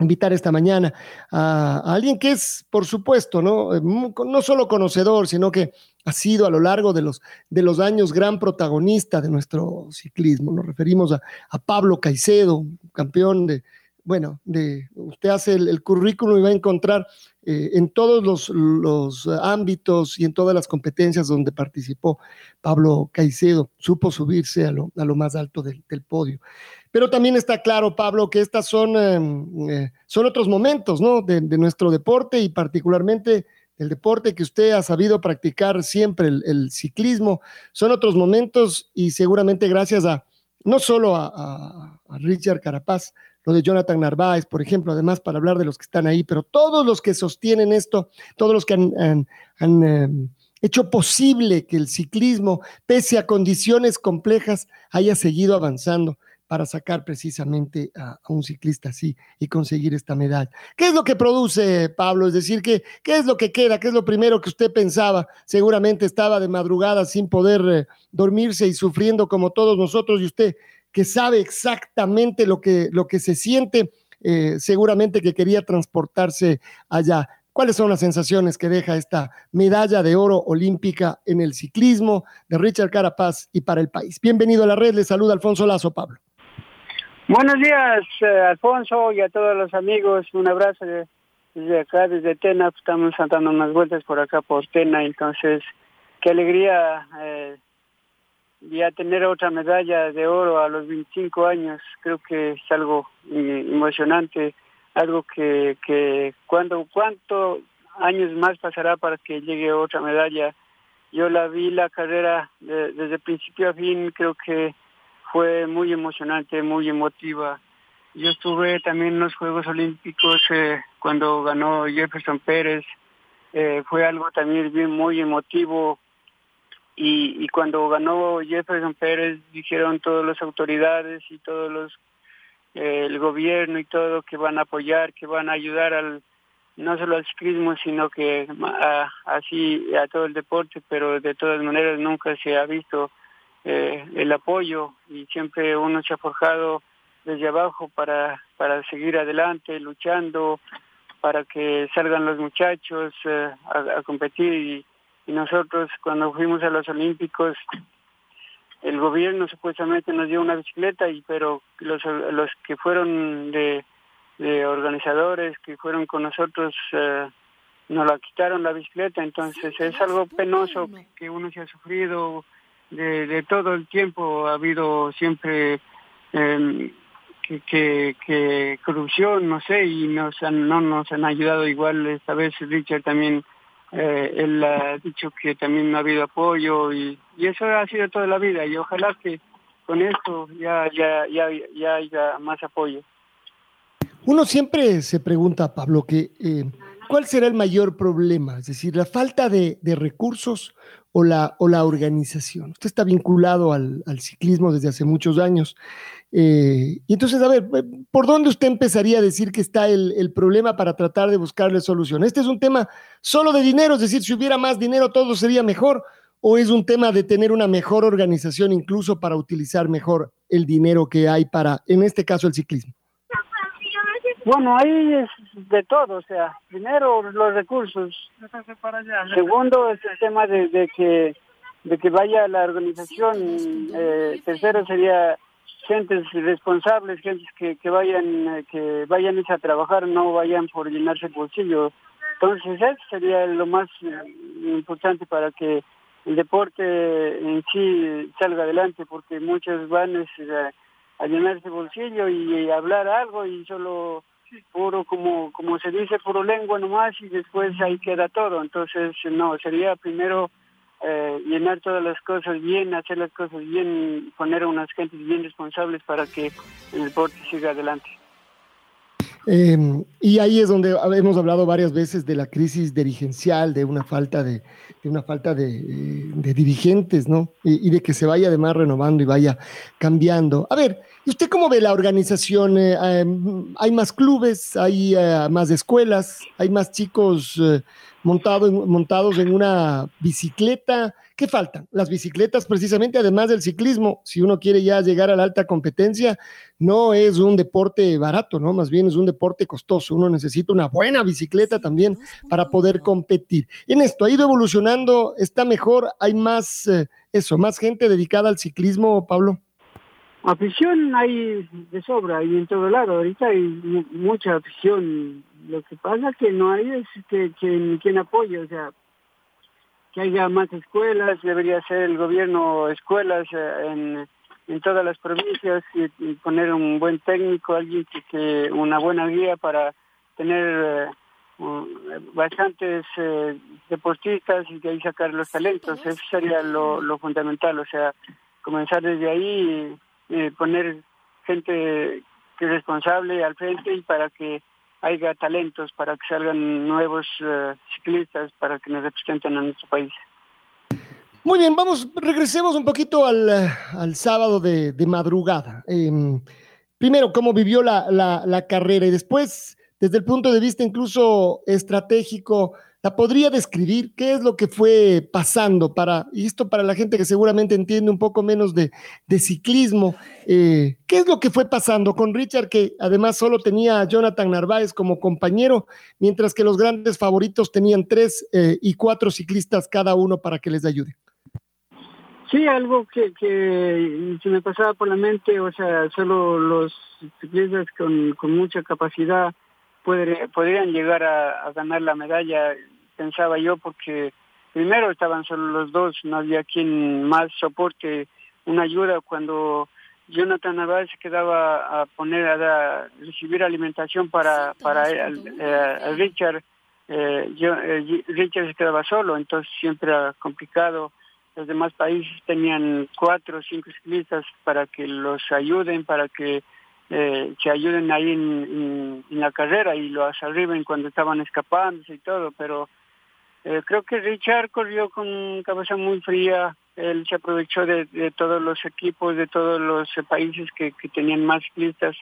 invitar esta mañana a, alguien que es, por supuesto, ¿no? Eh, no solo conocedor, sino que ha sido a lo largo de los, de los años gran protagonista de nuestro ciclismo. Nos referimos a, Pablo Caicedo, campeón de, bueno, de, usted hace el, currículum y va a encontrar eh, en todos los, ámbitos y en todas las competencias donde participó Pablo Caicedo, supo subirse a lo, a lo más alto del podio. Pero también está claro, Pablo, que estas son, em, eh, son otros momentos ¿no? de, nuestro deporte y particularmente el deporte que usted ha sabido practicar siempre, el, ciclismo. Son otros momentos y seguramente gracias a no solo a, Richard Carapaz, lo de Jonathan Narváez, por ejemplo, además para hablar de los que están ahí, pero todos los que sostienen esto, todos los que han, em, hecho posible que el ciclismo, pese a condiciones complejas, haya seguido avanzando para sacar precisamente a, un ciclista así y conseguir esta medalla. ¿Qué es lo que produce, Pablo? Es decir, ¿qué, ¿qué es lo que queda? ¿Qué es lo primero que usted pensaba? Seguramente estaba de madrugada sin poder eh, dormirse y sufriendo como todos nosotros y usted que sabe exactamente lo que, lo que se siente, eh, seguramente que quería transportarse allá. ¿Cuáles son las sensaciones que deja esta medalla de oro olímpica en el ciclismo de Richard Carapaz y para el país? Bienvenido a la red, le saluda Alfonso Lazo, Pablo. Buenos días, eh, Alfonso, y a todos los amigos. Un abrazo desde acá, desde Tena. Estamos dando unas vueltas por acá, por Tena. Entonces, qué alegría eh, ya tener otra medalla de oro a los 25 años. Creo que es algo emocionante, algo que, que cuando, ¿cuántos años más pasará para que llegue otra medalla? Yo la vi la carrera desde principio a fin, creo que fue muy emocionante, muy emotiva. Yo estuve también en los Juegos Olímpicos eh, cuando ganó Jefferson Pérez, eh, fue algo también bien muy emotivo y, y cuando ganó Jefferson Pérez dijeron todas las autoridades y todos los eh, el gobierno y todo que van a apoyar, que van a ayudar al no solo al ciclismo sino que así a todo el deporte, pero de todas maneras nunca se ha visto eh, el apoyo y siempre uno se ha forjado desde abajo para, para seguir adelante, luchando para que salgan los muchachos eh, a, competir. Y, nosotros cuando fuimos a los Olímpicos el gobierno supuestamente nos dio una bicicleta y pero los, los que fueron de, de organizadores que fueron con nosotros eh, nos la quitaron la bicicleta. Entonces es algo penoso que uno se ha sufrido de, todo el tiempo ha habido siempre em, que, que, corrupción, no sé, y nos han, no nos han ayudado igual esta vez Richard también, eh, él ha dicho que también no ha habido apoyo y, y eso ha sido toda la vida y ojalá que con esto ya, ya, ya, ya haya más apoyo. Uno siempre se pregunta, Pablo, que eh, ¿cuál será el mayor problema? Es decir, la falta de recursos o la, o la organización. Usted está vinculado al, ciclismo desde hace muchos años. Eh, y entonces, a ver, ¿por dónde usted empezaría a decir que está el, problema para tratar de buscarle solución? ¿Este es un tema solo de dinero? Es decir, si hubiera más dinero todo sería mejor. ¿O es un tema de tener una mejor organización incluso para utilizar mejor el dinero que hay para, en este caso, el ciclismo? Bueno, ahí es de todo, o sea, primero los recursos, segundo es el tema de, que de que vaya la organización, eh, tercero sería gentes responsables, gentes que, que vayan eh, que vayan a trabajar, no vayan por llenarse el bolsillo. Entonces eso sería lo más eh, importante para que el deporte en sí salga adelante, porque muchos van a llenarse bolsillo y, hablar algo y solo puro como como se dice puro lengua nomás y después ahí queda todo entonces no sería primero eh, llenar todas las cosas bien hacer las cosas bien poner a unas gentes bien responsables para que el deporte siga adelante Em, y ahí es donde hemos hablado varias veces de la crisis dirigencial, de una falta de, una falta de, eh, dirigentes, ¿no? Y, de que se vaya además renovando y vaya cambiando. A ver, ¿y usted cómo ve la organización? Eh, em, ¿Hay más clubes? ¿Hay eh, más escuelas? ¿Hay más chicos montados en una bicicleta? ¿Qué faltan? Las bicicletas, precisamente, además del ciclismo, si uno quiere ya llegar a la alta competencia, no es un deporte barato, ¿no? Más bien es un deporte costoso. Uno necesita una buena bicicleta también para poder competir. En esto ha ido evolucionando, está mejor, hay más, eh, eso, más gente dedicada al ciclismo, Pablo. Afición hay de sobra y en todo lado. Ahorita hay mucha afición. Lo que pasa que no hay es que, quien apoye, o sea, que haya más escuelas, debería ser el gobierno escuelas eh, en, todas las provincias y, poner un buen técnico, alguien que, una buena guía para tener eh, bastantes eh, deportistas y de ahí sacar los talentos. Eso sería lo, lo fundamental, o sea, comenzar desde ahí y poner gente responsable al frente y para que haya talentos para que salgan nuevos eh, ciclistas para que nos representen a nuestro país. Muy bien, vamos, regresemos un poquito al, al sábado de, madrugada. Eh, primero, cómo vivió la, la, la, carrera y después, desde el punto de vista incluso estratégico, ¿La podría describir? ¿Qué es lo que fue pasando para, y esto para la gente que seguramente entiende un poco menos de, ciclismo, eh, qué es lo que fue pasando con Richard, que además solo tenía a Jonathan Narváez como compañero, mientras que los grandes favoritos tenían tres eh, y cuatro ciclistas cada uno para que les ayude? Sí, algo que, se me pasaba por la mente, o sea, solo los ciclistas con, con mucha capacidad podrían llegar a, ganar la medalla, pensaba yo, porque primero estaban solo los dos, no había quien más soporte una ayuda. Cuando Jonathan Navarro se quedaba a poner a, recibir alimentación para para eh, Richard eh, yo, eh, Richard se quedaba solo entonces siempre era complicado. Los demás países tenían cuatro o cinco ciclistas para que los ayuden para que eh, que ayuden ahí en, la carrera y los arriben cuando estaban escapándose y todo, pero eh, creo que Richard corrió con cabeza muy fría, él se aprovechó de, todos los equipos, de todos los países que, tenían más ciclistas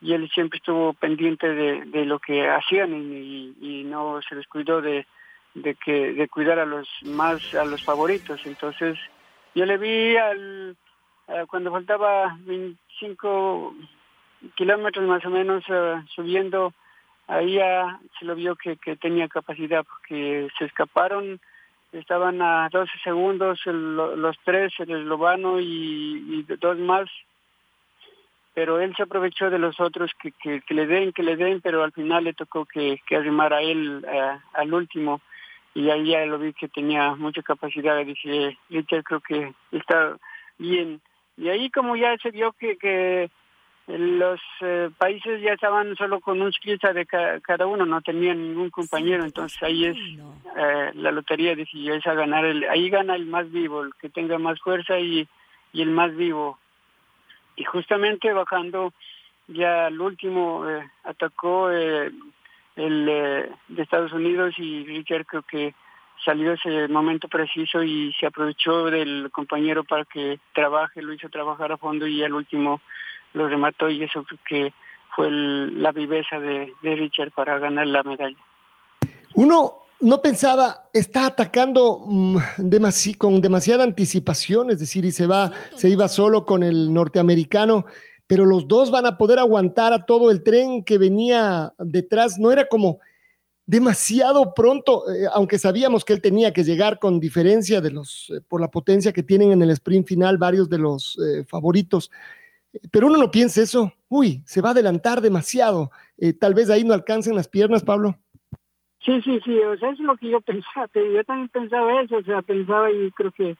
y él siempre estuvo pendiente de, lo que hacían y, no se descuidó de, de que de cuidar a los más a los favoritos. Entonces yo le vi al cuando faltaba 25 kilómetros más o menos uh, subiendo, ahí ya se lo vio que, que tenía capacidad porque se escaparon, estaban a 12 segundos los tres, el eslovano y, dos más, pero él se aprovechó de los otros que, que, le den, que le den, pero al final le tocó que, que arrimar a él uh, al último y ahí ya lo vi que tenía mucha capacidad, dije, Richard creo que está bien. Y ahí como ya se vio que, que los eh, países ya estaban solo con un ciclista de cada uno, no tenían ningún compañero, entonces ahí es eh, la lotería decidió esa ganar, el, ahí gana el más vivo, el que tenga más fuerza y, y el más vivo. Y justamente bajando ya al último eh, atacó el de Estados Unidos y Richard creo que salió ese momento preciso y se aprovechó del compañero para que trabaje, lo hizo trabajar a fondo y al último lo remató y eso que fue la viveza de, Richard para ganar la medalla. Uno no pensaba, está atacando mm, con demasiada anticipación, es decir, y se va, se iba solo con el norteamericano, pero los dos van a poder aguantar a todo el tren que venía detrás. No era como demasiado pronto, eh, aunque sabíamos que él tenía que llegar con diferencia de los, eh, por la potencia que tienen en el sprint final varios de los eh, favoritos. Pero uno no piensa eso, uy, se va a adelantar demasiado, eh, tal vez ahí no alcancen las piernas, Pablo. Sí, sí, sí, o sea, eso es lo que yo pensaba, yo también pensaba eso, o sea, pensaba y creo que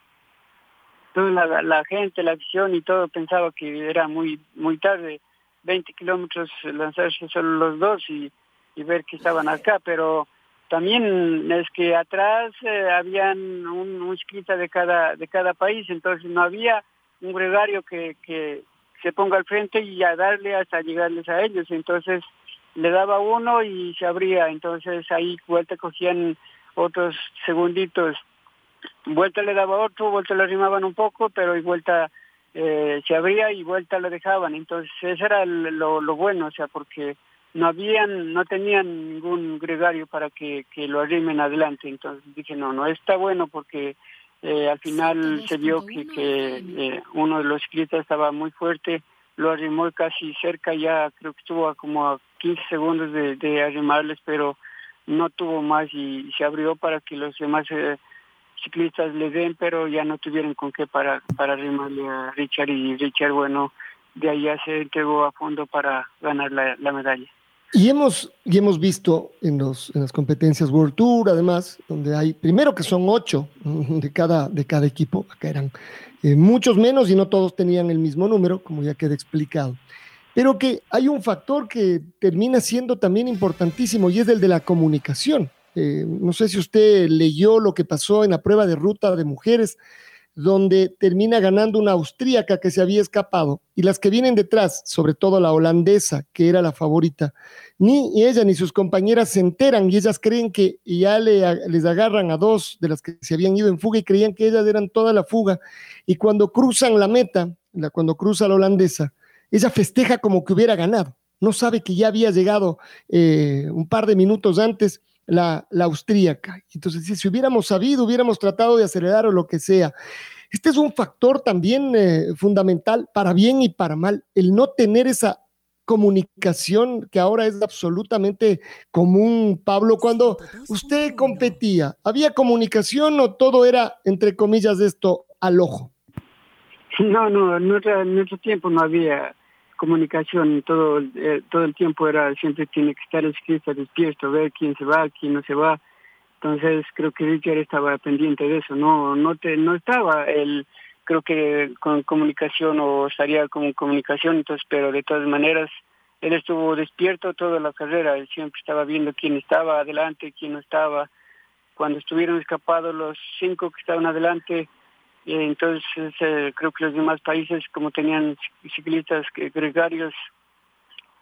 toda la, gente, la afición y todo pensaba que era muy muy tarde, 20 kilómetros lanzarse solo los dos y, y ver que estaban acá, pero también es que atrás eh, habían un, un de cada de cada país, entonces no había un gregario que, que se ponga al frente y a darle hasta llegarles a ellos, entonces le daba uno y se abría, entonces ahí vuelta cogían otros segunditos, vuelta le daba otro, vuelta le arrimaban un poco, pero y vuelta eh, se abría y vuelta lo dejaban, entonces eso era lo, lo bueno, o sea, porque no habían, no tenían ningún gregario para que, que lo arrimen adelante, entonces dije no, no está bueno porque eh, al final se vio que, que eh, uno de los ciclistas estaba muy fuerte, lo arrimó casi cerca, ya creo que estuvo a como a 15 segundos de, de arrimarles, pero no tuvo más y, se abrió para que los demás eh, ciclistas le den, pero ya no tuvieron con qué para, para arrimarle a Richard y Richard, bueno, de ya se entregó a fondo para ganar la, la medalla. Y hemos, y hemos visto en, los, en las competencias World Tour, además, donde hay, primero que son ocho de cada, de cada equipo, acá eran eh, muchos menos y no todos tenían el mismo número, como ya queda explicado. Pero que hay un factor que termina siendo también importantísimo y es el de la comunicación. Eh, no sé si usted leyó lo que pasó en la prueba de ruta de mujeres donde termina ganando una austríaca que se había escapado y las que vienen detrás, sobre todo la holandesa, que era la favorita, ni ella ni sus compañeras se enteran y ellas creen que ya le, les agarran a dos de las que se habían ido en fuga y creían que ellas eran toda la fuga. Y cuando cruzan la meta, la, cuando cruza la holandesa, ella festeja como que hubiera ganado, no sabe que ya había llegado eh, un par de minutos antes la, la austríaca. Entonces, si, hubiéramos sabido, hubiéramos tratado de acelerar o lo que sea. Este es un factor también eh, fundamental para bien y para mal, el no tener esa comunicación que ahora es absolutamente común, Pablo. Cuando usted competía, ¿había comunicación o todo era, entre comillas, esto al ojo? No, no, en nuestro tiempo no había comunicación todo eh, todo el tiempo era siempre tiene que estar el despierto ver quién se va quién no se va. Entonces creo que Richard estaba pendiente de eso. No no te no estaba él creo que con comunicación o estaría con comunicación entonces pero de todas maneras él estuvo despierto toda la carrera. Él siempre estaba viendo quién estaba adelante quién no estaba. Cuando estuvieron escapados los cinco que estaban adelante entonces eh, creo que los demás países como tenían ciclistas gregarios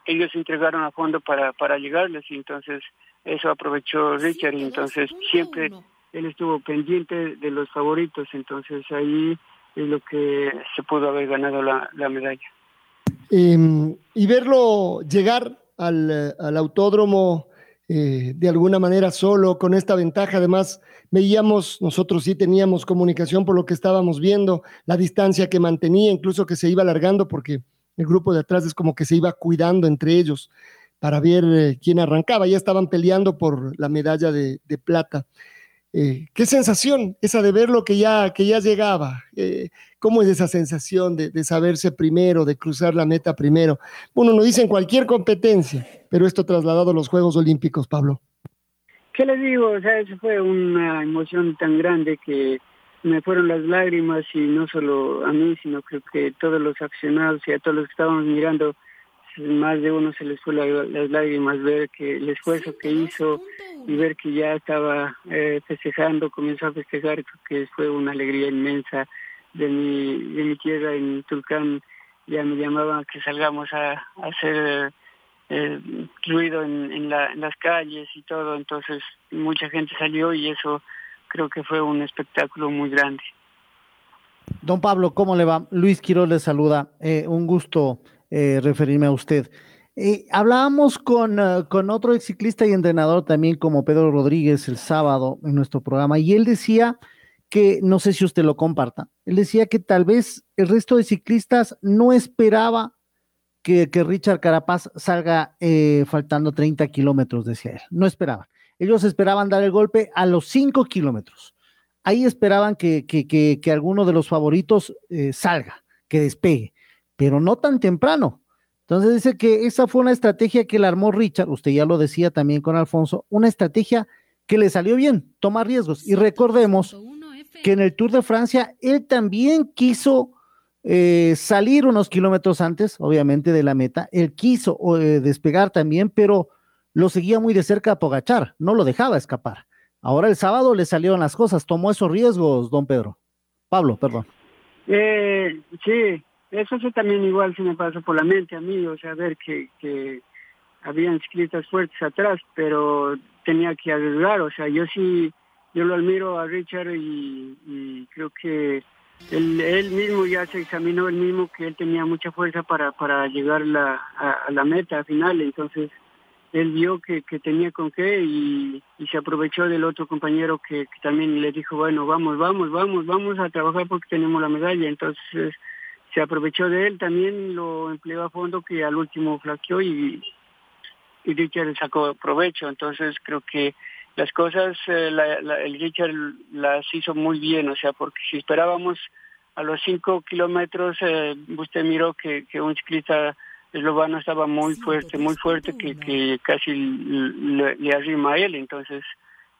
ellos entregaron a fondo para para llegarles. Y entonces eso aprovechó Richard. Y entonces siempre él estuvo pendiente de los favoritos. Entonces ahí es lo que se pudo haber ganado la, la medalla. Em, y verlo llegar al, al autódromo eh, de alguna manera solo, con esta ventaja. Además, veíamos, nosotros sí teníamos comunicación por lo que estábamos viendo, la distancia que mantenía, incluso que se iba alargando porque el grupo de atrás es como que se iba cuidando entre ellos para ver eh, quién arrancaba. Ya estaban peleando por la medalla de, de plata. Eh, qué sensación esa de ver lo que ya, que ya llegaba. Eh, ¿Cómo es esa sensación de, de, saberse primero, de cruzar la meta primero? Uno no dice en cualquier competencia, pero esto trasladado a los Juegos Olímpicos, Pablo. ¿Qué le digo? O sea, eso fue una emoción tan grande que me fueron las lágrimas y no solo a mí, sino creo que todos los aficionados y a todos los que estábamos mirando más de uno se les fue la, las lágrimas ver que el esfuerzo que hizo y ver que ya estaba eh, festejando, comenzó a festejar, que fue una alegría inmensa de mi, de mi tierra en Tulcán, ya me llamaban que salgamos a, a hacer eh, ruido en, en, la, en las calles y todo, entonces mucha gente salió y eso creo que fue un espectáculo muy grande. Don Pablo, ¿cómo le va? Luis Quiroz le saluda. Eh, un gusto eh, referirme a usted. Eh, hablábamos con, uh, con otro ciclista y entrenador también como Pedro Rodríguez el sábado en nuestro programa y él decía que, no sé si usted lo comparta, él decía que tal vez el resto de ciclistas no esperaba que, que Richard Carapaz salga eh, faltando 30 kilómetros, decía él, no esperaban. Ellos esperaban dar el golpe a los 5 kilómetros. Ahí esperaban que, que, que, alguno de los favoritos eh, salga, que despegue pero no tan temprano. Entonces dice que esa fue una estrategia que le armó Richard, usted ya lo decía también con Alfonso, una estrategia que le salió bien, tomar riesgos. Y recordemos que en el Tour de Francia él también quiso eh, salir unos kilómetros antes, obviamente, de la meta. Él quiso eh, despegar también, pero lo seguía muy de cerca a Pogachar, no lo dejaba escapar. Ahora el sábado le salieron las cosas, tomó esos riesgos, don Pedro. Pablo, perdón. Eh, sí, eso sí también igual se me pasó por la mente a mí, o sea, ver que, que habían ciclistas fuertes atrás, pero tenía que arriesgar, o sea, yo sí, yo lo admiro a Richard y, creo que él, mismo ya se examinó él mismo que él tenía mucha fuerza para, para llegar la, a, la meta final, entonces él vio que, que tenía con qué y, se aprovechó del otro compañero que, también le dijo, bueno, vamos, vamos, vamos, vamos a trabajar porque tenemos la medalla, entonces se aprovechó de él, también lo empleó a fondo que al último flaqueó y, y Richard sacó provecho, entonces creo que las cosas eh, el Richard las hizo muy bien, o sea, porque si esperábamos a los cinco kilómetros, eh, usted miró que, que un ciclista eslovano estaba muy fuerte, muy fuerte, que, que casi le, arrima a él, entonces,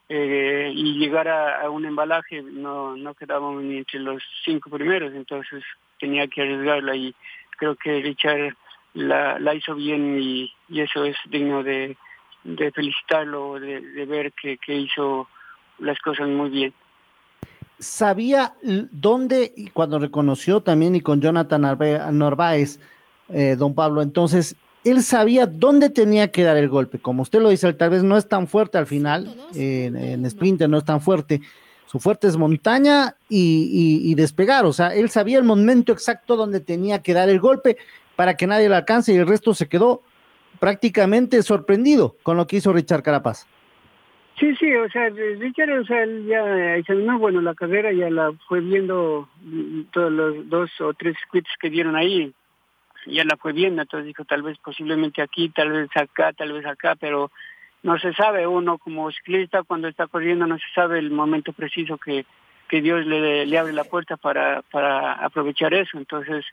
eh, y llegar a, un embalaje, no, no quedábamos ni entre los cinco primeros, entonces tenía que arriesgarla y creo que Richard la, la hizo bien y, y eso es digno de, de felicitarlo, de, ver que, hizo las cosas muy bien. ¿Sabía dónde, y cuando reconoció también y con Jonathan Narváez, eh, don Pablo, entonces, él sabía dónde tenía que dar el golpe? Como usted lo dice, tal vez no es tan fuerte al final, en, en Sprinter no es tan fuerte, su fuerte es montaña y, despegar, o sea, él sabía el momento exacto donde tenía que dar el golpe para que nadie lo alcance y el resto se quedó prácticamente sorprendido con lo que hizo Richard Carapaz. Sí, sí, o sea, Richard, o sea, él ya examinó, bueno, la carrera ya la fue viendo mm, todos los dos o tres quits que dieron ahí, ya la fue viendo, entonces dijo tal vez posiblemente aquí, tal vez acá, tal vez acá, pero no se sabe, uno como ciclista cuando está corriendo no se sabe el momento preciso que, que Dios le, le abre la puerta para, para aprovechar eso, entonces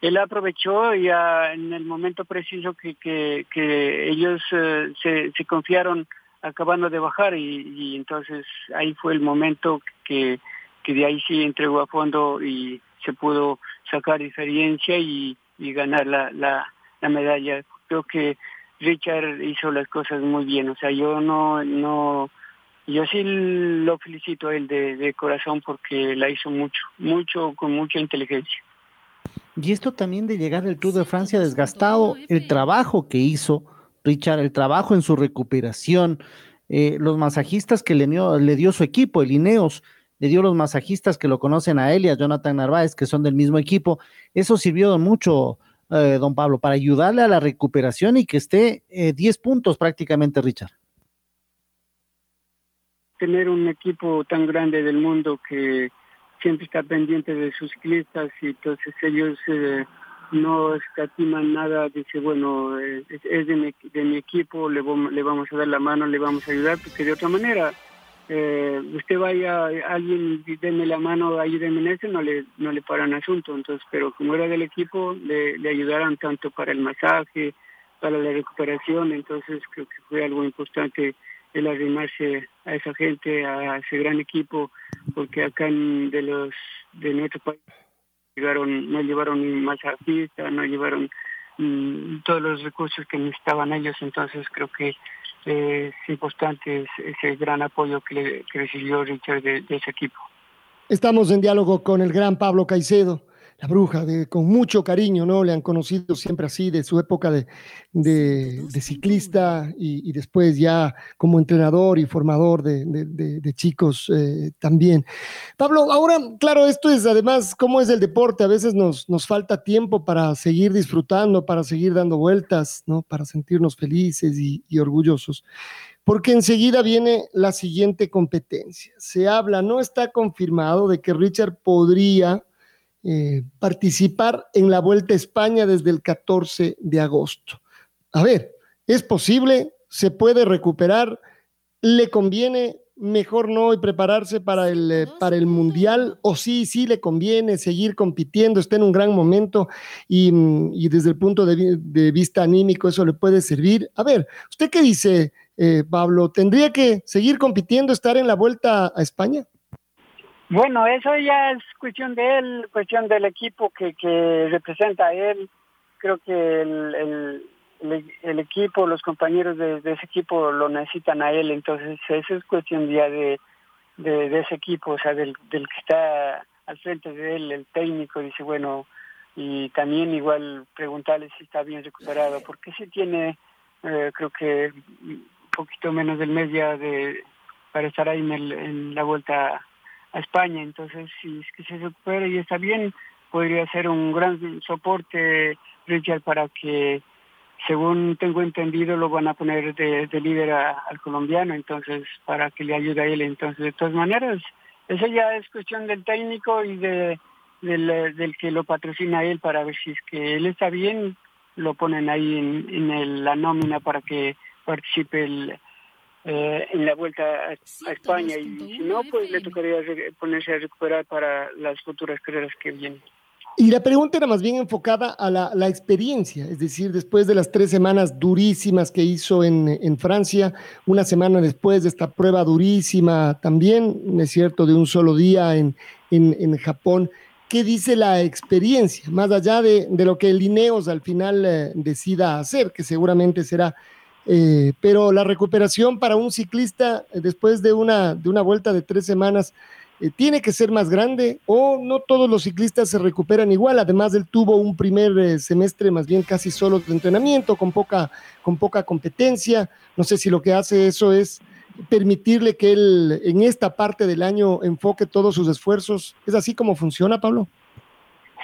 él aprovechó ya en el momento preciso que, que, ellos eh, se, se, confiaron acabando de bajar y, entonces ahí fue el momento que, que de ahí sí entregó a fondo y se pudo sacar diferencia y, y ganar la, la, la, medalla. Creo que Richard hizo las cosas muy bien, o sea, yo no, no, yo sí lo felicito a él de, de corazón porque la hizo mucho, mucho, con mucha inteligencia. Y esto también de llegar del Tour de Francia desgastado, el trabajo que hizo Richard, el trabajo en su recuperación, eh, los masajistas que le dio, le dio su equipo, el Ineos, le dio los masajistas que lo conocen a él y a Jonathan Narváez, que son del mismo equipo. Eso sirvió mucho, eh, don Pablo, para ayudarle a la recuperación y que esté 10 eh, puntos prácticamente, Richard. Tener un equipo tan grande del mundo que siempre está pendiente de sus ciclistas y entonces ellos eh, no escatiman nada, dice, bueno, eh, es de mi, de mi equipo, le, le, vamos a dar la mano, le vamos a ayudar, porque de otra manera, eh, usted vaya, alguien déme la mano, ayúdeme en eso, no le, no le paran asunto, entonces, pero como era del equipo, le, le ayudaron tanto para el masaje, para la recuperación, entonces creo que fue algo importante el arrimarse a esa gente, a ese gran equipo, porque acá de los de nuestro país llegaron, no llevaron ni masajista, no llevaron mm, todos los recursos que necesitaban ellos, entonces creo que eh, es importante ese gran apoyo que, recibió Richard de ese equipo. Estamos en diálogo con el gran Pablo Caicedo la bruja, de, con mucho cariño, ¿no? Le han conocido siempre así, de su época de, de, ciclista y, después ya como entrenador y formador de, chicos eh, también. Pablo, ahora, claro, esto es además cómo es el deporte, a veces nos, nos falta tiempo para seguir disfrutando, para seguir dando vueltas, ¿no? Para sentirnos felices y, y orgullosos porque enseguida viene la siguiente competencia. Se habla, no está confirmado de que Richard podría eh, participar en la Vuelta a España desde el 14 de agosto. A ver, ¿es posible? ¿Se puede recuperar? ¿Le conviene mejor no y prepararse para el, eh, para el Mundial? ¿O sí, sí le conviene seguir compitiendo? Está en un gran momento y, mm, desde el punto de, vista anímico eso le puede servir. A ver, ¿usted qué dice, eh, Pablo? ¿Tendría que seguir compitiendo, estar en la Vuelta a España? Bueno, eso ya es cuestión de él, cuestión del equipo que, que representa a él. Creo que el, el, equipo, los compañeros de, ese equipo lo necesitan a él, entonces eso es cuestión ya de, de, ese equipo, o sea, del, del que está al frente de él, el técnico, dice, bueno, y también igual preguntarle si está bien recuperado, porque si tiene, eh, creo que un poquito menos del mes ya de, para estar ahí en, el, en la vuelta a España. Entonces, si es que se recupera y está bien, podría ser un gran soporte, Richard, para que, según tengo entendido, lo van a poner de, líder al colombiano, entonces, para que le ayude a él. Entonces, de todas maneras, eso ya es cuestión del técnico y de del, del que lo patrocina él para ver si es que él está bien, lo ponen ahí en, en la nómina para que participe el, eh, en la vuelta a, España y si no, pues le tocaría ponerse a recuperar para las futuras carreras que vienen. Y la pregunta era más bien enfocada a la, la, experiencia, es decir, después de las tres semanas durísimas que hizo en, en, Francia, una semana después de esta prueba durísima también, es cierto, de un solo día en, en, en Japón, ¿qué dice la experiencia? Más allá de, de lo que el Ineos al final eh, decida hacer, que seguramente será eh, pero la recuperación para un ciclista eh, después de una, de una vuelta de tres semanas eh, tiene que ser más grande o no todos los ciclistas se recuperan igual. Además, él tuvo un primer semestre más bien casi solo de entrenamiento, con poca, con poca competencia. No sé si lo que hace eso es permitirle que él en esta parte del año enfoque todos sus esfuerzos. ¿Es así como funciona, Pablo?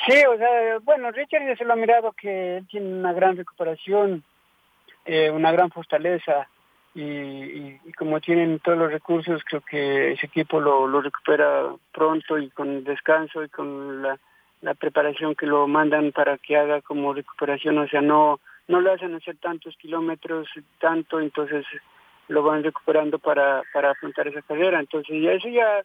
Sí, o sea, bueno, Richard ya se lo ha mirado que tiene una gran recuperación eh, una gran fortaleza y, como tienen todos los recursos, creo que ese equipo lo, lo recupera pronto y con descanso y con la, la, preparación que lo mandan para que haga como recuperación, o sea, no no le hacen hacer tantos kilómetros, tanto, entonces lo van recuperando para, para afrontar esa carrera. Entonces ya eso ya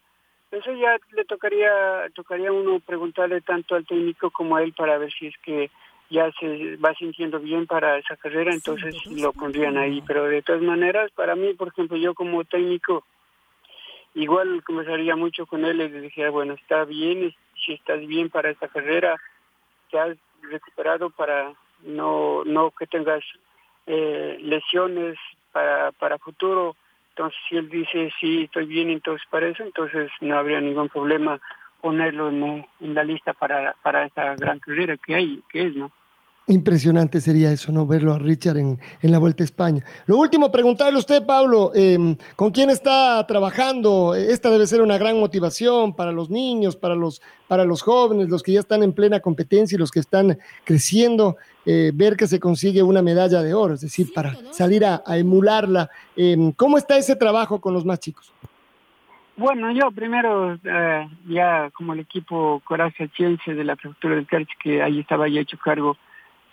eso ya le tocaría tocaría uno preguntarle tanto al técnico como a él para ver si es que ya se va sintiendo bien para esa carrera, entonces lo pondrían ahí. Pero de todas maneras, para mí, por ejemplo, yo como técnico, igual conversaría mucho con él y le dije, bueno, está bien, si estás bien para esta carrera, te has recuperado para no, no que tengas eh, lesiones para, para futuro. Entonces, si él dice, sí, estoy bien, entonces para eso, entonces no habría ningún problema ponerlo en, en la lista para, para esta gran carrera que hay, que es, ¿no? Impresionante sería eso, ¿no? Verlo a Richard en, la Vuelta a España. Lo último, preguntarle a usted, Pablo, em, ¿con quién está trabajando? Esta debe ser una gran motivación para los niños, para los, para los jóvenes, los que ya están en plena competencia y los que están creciendo, eh, ver que se consigue una medalla de oro, es decir, para salir a, emularla. Em, ¿Cómo está ese trabajo con los más chicos? Bueno, yo primero, eh, ya como el equipo Coraje Ciencia de la Prefectura del Carchi, que ahí estaba ya hecho cargo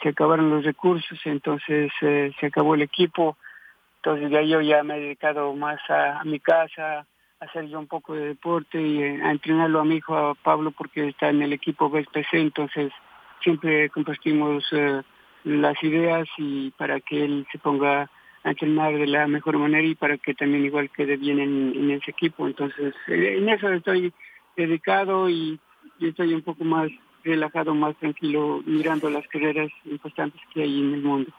se acabaron los recursos, entonces eh, se acabó el equipo, entonces ya yo ya me he dedicado más a, mi casa, a hacer yo un poco de deporte y eh, a entrenarlo a mi hijo, a Pablo, porque está en el equipo BSPC, entonces siempre compartimos eh, las ideas y para que él se ponga a entrenar de la mejor manera y para que también igual quede bien en, ese equipo. Entonces, en eso estoy dedicado y, y estoy un poco más relajado, más tranquilo, mirando las carreras importantes que hay en el mundo.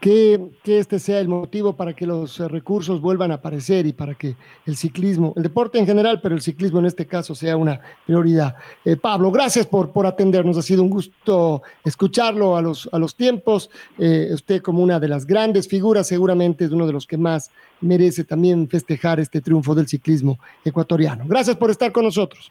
Que, que, este sea el motivo para que los eh, recursos vuelvan a aparecer y para que el ciclismo, el deporte en general, pero el ciclismo en este caso sea una prioridad. Eh, Pablo, gracias por, por atendernos. Ha sido un gusto escucharlo a los, a los tiempos. Eh, usted como una de las grandes figuras seguramente es uno de los que más merece también festejar este triunfo del ciclismo ecuatoriano. Gracias por estar con nosotros.